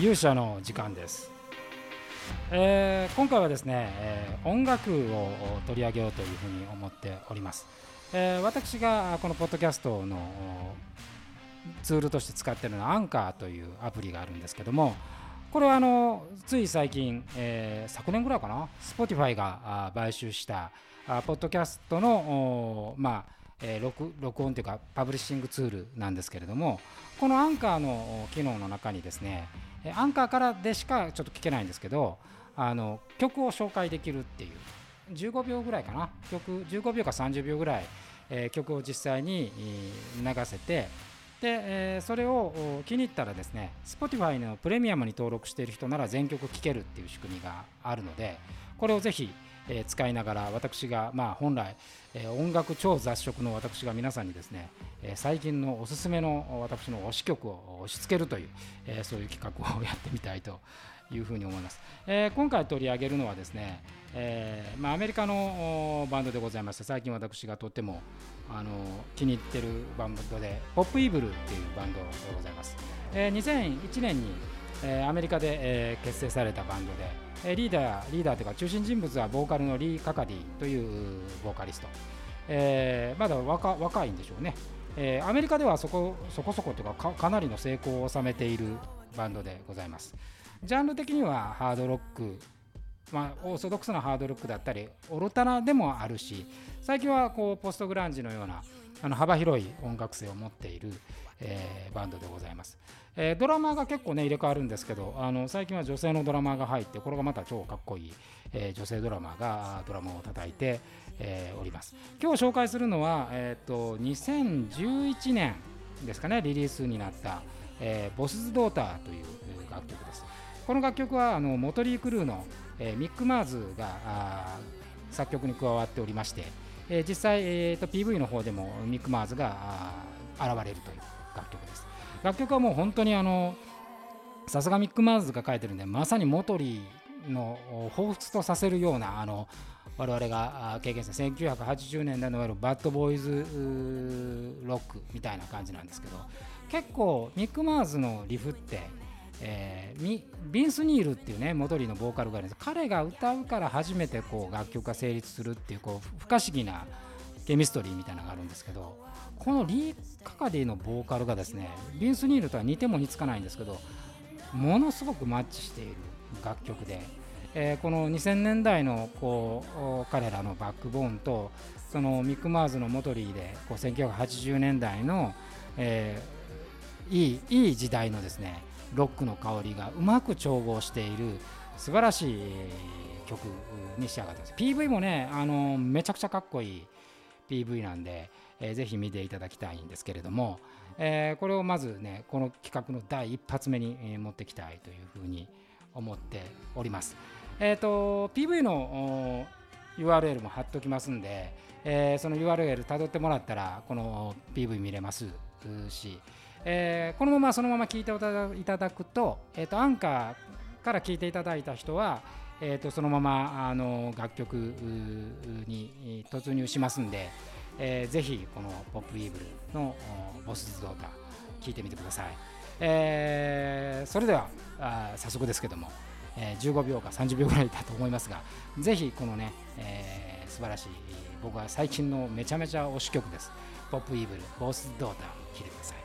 勇者の時間です、えー、今回はですね、えー、音楽を取り上げようというふうに思っております、えー、私がこのポッドキャストのツールとして使っているのはアンカーというアプリがあるんですけどもこれはあのつい最近、えー、昨年ぐらいかな Spotify が買収したあポッドキャストのまあえー、録録音というかパブリッシングツールなんですけれどもこのアンカーの機能の中にですねアンカーからでしかちょっと聞けないんですけどあの曲を紹介できるっていう15秒ぐらいかな。曲15秒か30秒ぐらい、えー、曲を実際に流せてで、えー、それを気に入ったらですね Spotify のプレミアムに登録している人なら全曲聴けるっていう仕組みがあるのでこれをぜひえ使いながら私がまあ本来、え音楽超雑食の私が皆さんにですね、え最近のおすすめの私の推し曲を押し付けるという、えそういう企画をやってみたいというふうに思います、え今回取り上げるのはですね、えー、まあ、アメリカのバンドでございまして最近私がとってもあの気に入っているバンドでポップイーブルっていうバンドでございます、えー、2001年に、えー、アメリカで、え結成されたバンドでえリーダーリーダーというか中心人物はボーカルのリー・カカディというボーカリスト、えー、まだ若若いんでしょうね、えー、アメリカではそこそこそこというかかなりの成功を収めているバンドでございます。ジャンル的にはハードロックまあ、オーソドックスなハードロックだったりオルタナでもあるし最近はこうポストグランジのようなあの幅広い音楽性を持っている、えー、バンドでございます。えー、ドラマーが結構ね入れ替わるんですけどあの最近は女性のドラマーが入ってこれがまた超かっこいい、えー、女性ドラマーがドラムを叩いて、え、おります今日紹介するのは、えーと、2011年ですかねリリースになった「え、ボスズ・ドーター」という楽曲ですこの楽曲はあのモトリー・クルーの、えー、ミック・マーズが作曲に加わっておりまして、えー、実際、えーと、PV の方でもミック・マーズが現れるという楽曲です。楽曲はもう本当にあのさすがミック・マーズが書いてるんでまさにモトリーの彷彿とさせるようなあの我々が経験した1980年代のいわゆるバッドボーイズロックみたいな感じなんですけど結構ミック・マーズのリフって、えー、ビンス・ニールっていうねモトリーのボーカルがあるんです彼が歌うから初めてこう楽曲が成立するっていうこう不可思議なケミストリーみたいなのがあるんですけどこのリー・カカディのボーカルがですねビンス・ニールとは似ても似つかないんですけどものすごくマッチしている楽曲で、えー、この2000年代のこう彼らのバックボーンとそのミック・マーズのモトリーでこう1980年代の、えー、いいいい時代のですねロックの香りがうまく調合している素晴らしい曲に仕上がってます PV もねあのめちゃくちゃかっこいい PV なんで、えー、ぜひ見ていただきたいんですけれども、えー、これをまずねこの企画の第一発目に、持ってきたいというふうに思っております。えーと、PV の URL も貼っておきますんで、えー、その URL たどってもらったらこの PV 見れますし、えー、このままそのまま聞いていただくと,、えーとアンカーから聞いていただいた人はえーと、そのままあの楽曲に突入しますんで、えー、ぜひこの「ポップイーブル」の「ボスズドータ」聴いてみてください、えー、それではあ早速ですけども、えー、15秒か30秒ぐらいだと思いますがぜひこのね、えー、素晴らしい僕は最近のめちゃめちゃ推し曲です「ポップイーブル」「ボスズドーター」聴いてください。